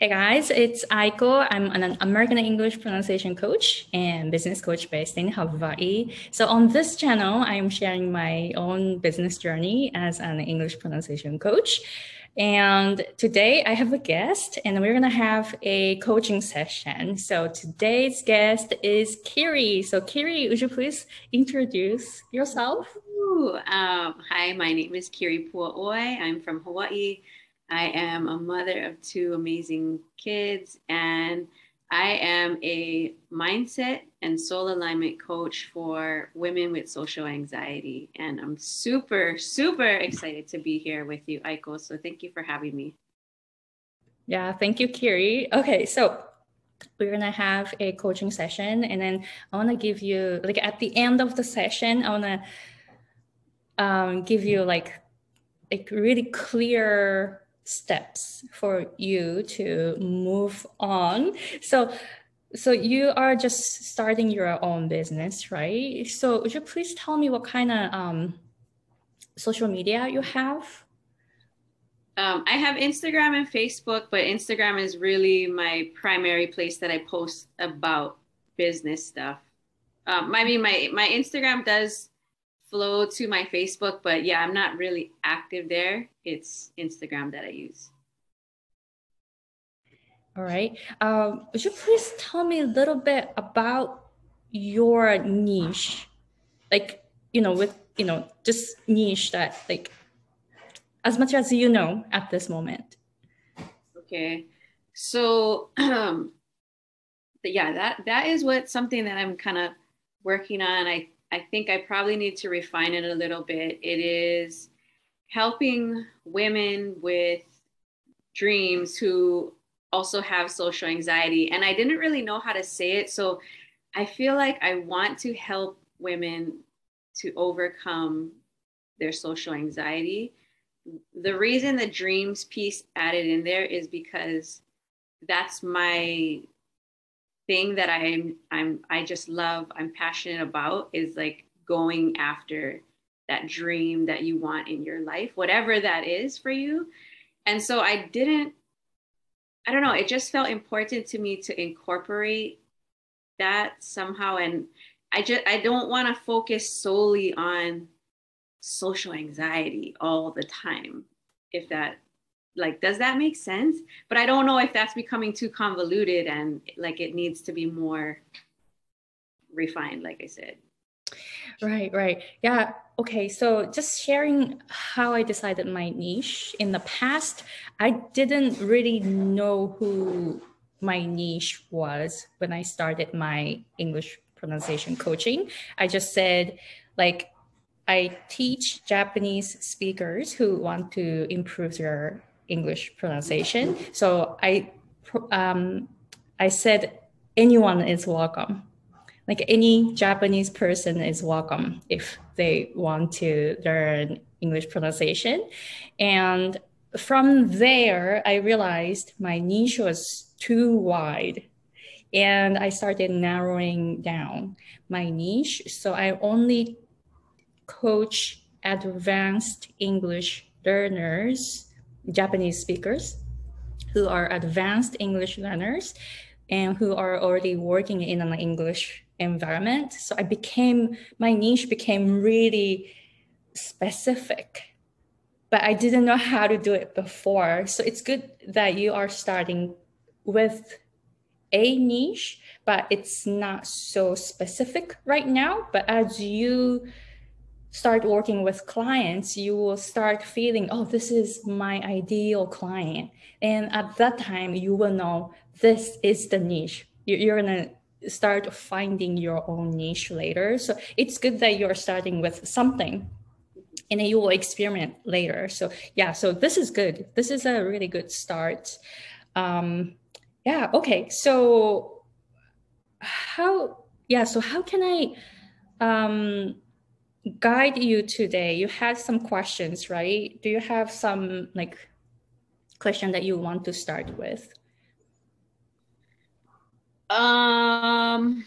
Hey guys, it's Aiko. I'm an American English pronunciation coach and business coach based in Hawaii. So on this channel, I am sharing my own business journey as an English pronunciation coach. And today I have a guest and we're going to have a coaching session. So today's guest is Kiri. So Kiri, would you please introduce yourself? Um, hi, my name is Kiri Pua'oi. I'm from Hawaii. I am a mother of two amazing kids, and I am a mindset and soul alignment coach for women with social anxiety. And I'm super, super excited to be here with you, Aiko. So thank you for having me. Yeah, thank you, Kiri. Okay, so we're gonna have a coaching session, and then I want to give you like at the end of the session, I want to um, give you like a really clear steps for you to move on. So so you are just starting your own business right? So would you please tell me what kind of um, social media you have? Um, i have instagram and facebook but instagram is really my primary place that i post about business stuff. Um, i mean my my instagram does flow to my Facebook, but yeah, I'm not really active there. It's Instagram that I use. All right. Um, would you please tell me a little bit about your niche? Like, you know, with, you know, just niche that, like, as much as you know at this moment. Okay. So, um, yeah, that, that is what something that I'm kind of working on. I I think I probably need to refine it a little bit. It is helping women with dreams who also have social anxiety. And I didn't really know how to say it. So I feel like I want to help women to overcome their social anxiety. The reason the dreams piece added in there is because that's my thing that I'm I'm I just love, I'm passionate about is like going after that dream that you want in your life, whatever that is for you. And so I didn't I don't know, it just felt important to me to incorporate that somehow and I just I don't want to focus solely on social anxiety all the time if that like does that make sense? But i don't know if that's becoming too convoluted and like it needs to be more refined like i said. Right right. Yeah okay so just sharing how i decided my niche. In the past i didn't really know who my niche was when i started my english pronunciation coaching. I just said like I teach Japanese speakers who want to improve their English pronunciation. So I um, I said anyone is welcome. Like any Japanese person is welcome if they want to learn English pronunciation. And from there, I realized my niche was too wide. And I started narrowing down my niche. So I only coach advanced English learners Japanese speakers who are advanced English learners and who are already working in an English environment. So I became, my niche became really specific, but I didn't know how to do it before. So it's good that you are starting with a niche, but it's not so specific right now. But as you start working with clients, you will start feeling, oh, this is my ideal client. And at that time, you will know this is the niche. You're going to start finding your own niche later. So it's good that you're starting with something and then you will experiment later. So yeah, so this is good. This is a really good start. Um, yeah, okay. So how, yeah, so how can I, um, guide you today. You had some questions right? Do you have some like question that you want to start with? Um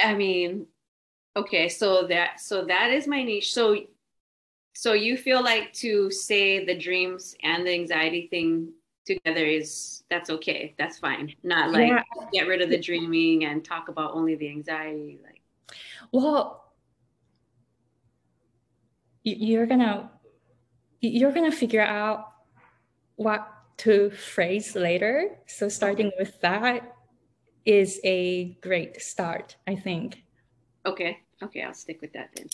i mean okay so that so that is my niche. So so you feel like to say the dreams and the anxiety thing together is that's okay that's fine. Not like yeah. get rid of the dreaming and talk about only the anxiety like well you're gonna you're gonna figure out what to phrase later. So starting with that is a great start i think. Okay okay i'll stick with that then.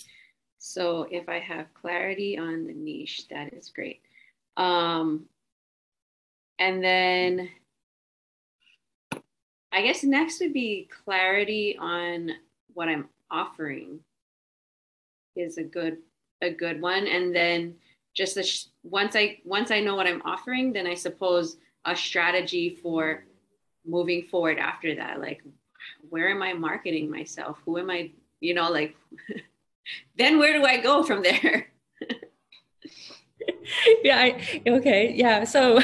So if I have clarity on the niche, that is great. Um, and then I guess next would be clarity on what I'm offering is a good a good one. And then just sh- once I once I know what I'm offering, then I suppose a strategy for moving forward after that. Like, where am I marketing myself? Who am I? You know, like then where do I go from there? yeah, I, okay, yeah. So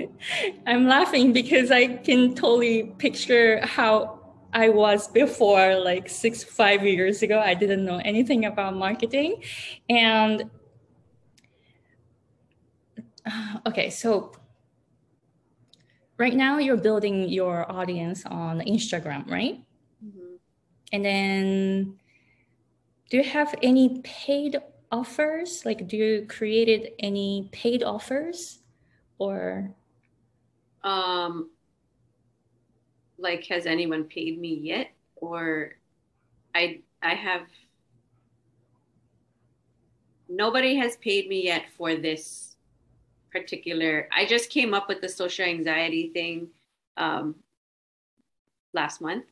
I'm laughing because I can totally picture how I was before, like six, five years ago. I didn't know anything about marketing. And okay, so right now you're building your audience on Instagram, right? Mm-hmm. And then do you have any paid offers? Like, do you created any paid offers or? Um, like, has anyone paid me yet? Or I, I have, nobody has paid me yet for this particular, I just came up with the social anxiety thing um, last month.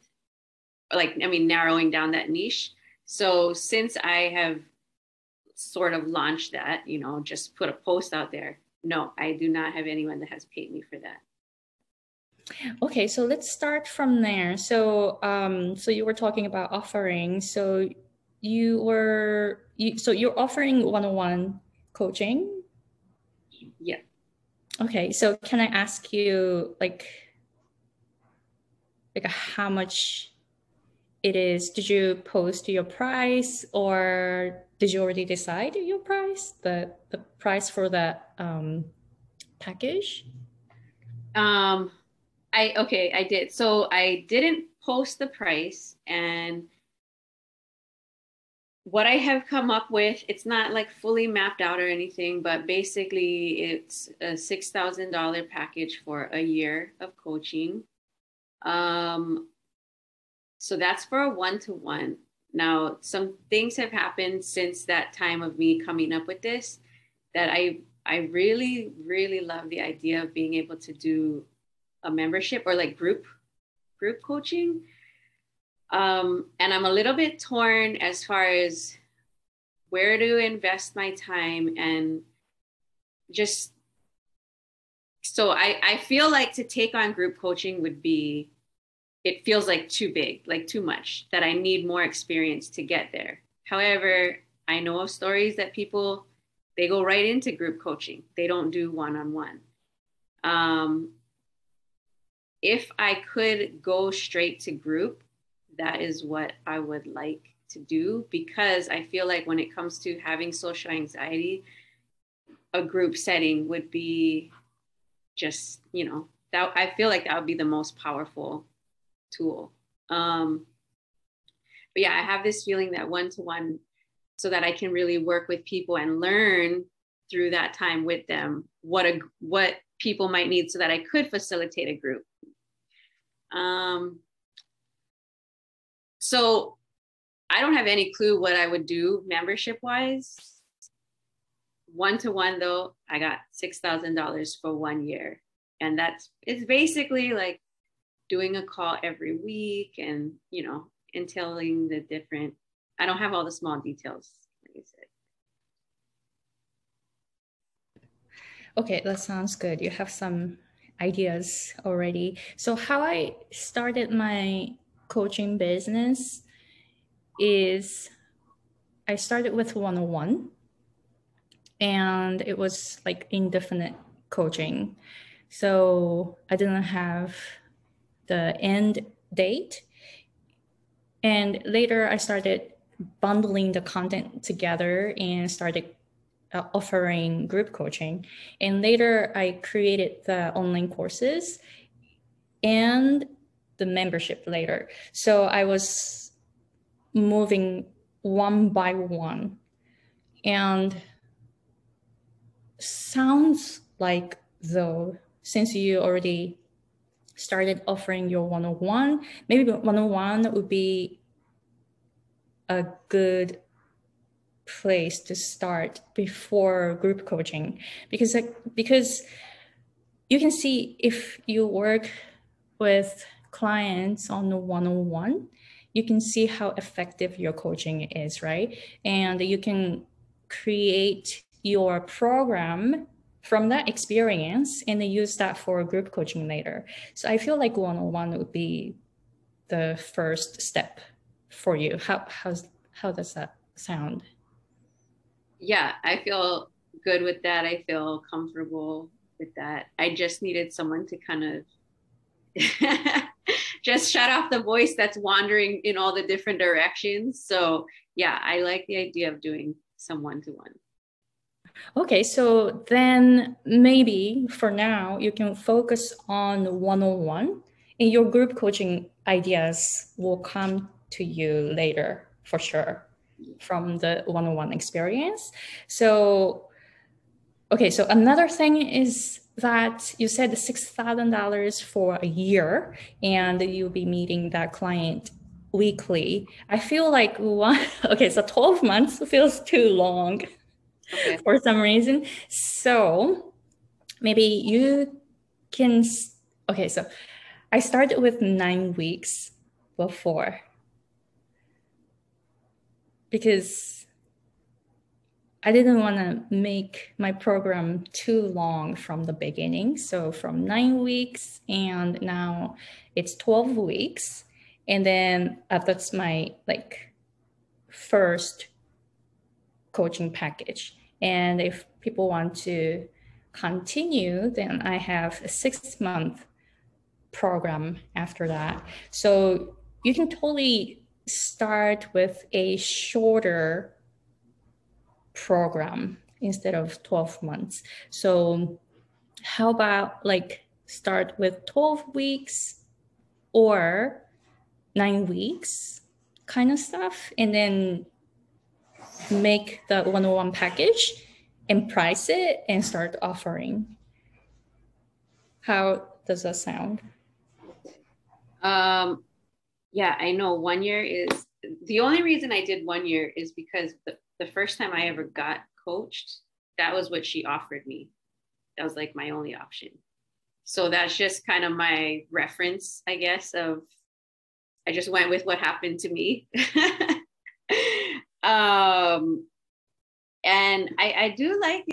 Like, I mean, narrowing down that niche so since I have sort of launched that, you know, just put a post out there, no, I do not have anyone that has paid me for that. Okay, so let's start from there. So, um, so you were talking about offering. So you were, you, so you're offering one-on-one coaching. Yeah. Okay, so can I ask you, like, like how much it is did you post your price or did you already decide your price the the price for that um, package um i okay i did so i didn't post the price and what i have come up with it's not like fully mapped out or anything but basically it's a $6000 package for a year of coaching um so that's for a one to one. Now, some things have happened since that time of me coming up with this that I I really really love the idea of being able to do a membership or like group group coaching. Um, and I'm a little bit torn as far as where to invest my time and just so I, I feel like to take on group coaching would be it feels like too big, like too much, that I need more experience to get there. However, I know of stories that people they go right into group coaching. They don't do one-on-one. Um, if I could go straight to group, that is what I would like to do because I feel like when it comes to having social anxiety, a group setting would be just, you know, that I feel like that would be the most powerful tool. Um, but yeah, I have this feeling that one to one, so that I can really work with people and learn through that time with them what a what people might need, so that I could facilitate a group. Um, so I don't have any clue what I would do membership wise. One to one though, I got six thousand dollars for one year, and that's it's basically like doing a call every week and, you know, entailing the different, I don't have all the small details, like I said. Okay, that sounds good. You have some ideas already. So, how I started my coaching business is I started with 101 and it was like indefinite coaching. So, I didn't have the end date. And later I started bundling the content together and started uh, offering group coaching. And later I created the online courses and the membership later. So I was moving one by one. And sounds like though, since you already started offering your one-on-one, maybe one-on-one would be a good place to start before group coaching. Because because you can see if you work with clients on the one-on-one you can see how effective your coaching is right? And you can create your program from that experience and then use that for group coaching later. So i feel like one-on-one would be the first step for you. How how's how does that sound yeah, I feel good with that. I feel comfortable with that. I just needed someone to kind of just shut off the voice that's wandering in all the different directions. So, yeah, I like the idea of doing some one to one. Okay, so then maybe for now you can focus on one on one, and your group coaching ideas will come to you later for sure from the one-on-one experience. So, okay, so another thing is that you said $6,000 for a year and you'll be meeting that client weekly. I feel like one, okay, so 12 months feels too long okay. for some reason. So maybe you can, okay, so I started with nine weeks before because I didn't want to make my program too long from the beginning. So from nine weeks and now it's 12 weeks. And then uh, that's my like first coaching package. And if people want to continue, then I have a six month program after that. So you can totally start with a shorter program instead of 12 months. So how about like start with 12 weeks or nine weeks kind of stuff and then make the one-on-one package and price it and start offering. How does that sound? Um, yeah, I know one year is the only reason I did one year is because the, the first time I ever got coached, that was what she offered me. That was like my only option. So that's just kind of my reference, I guess, of I just went with what happened to me. um, and I, I do like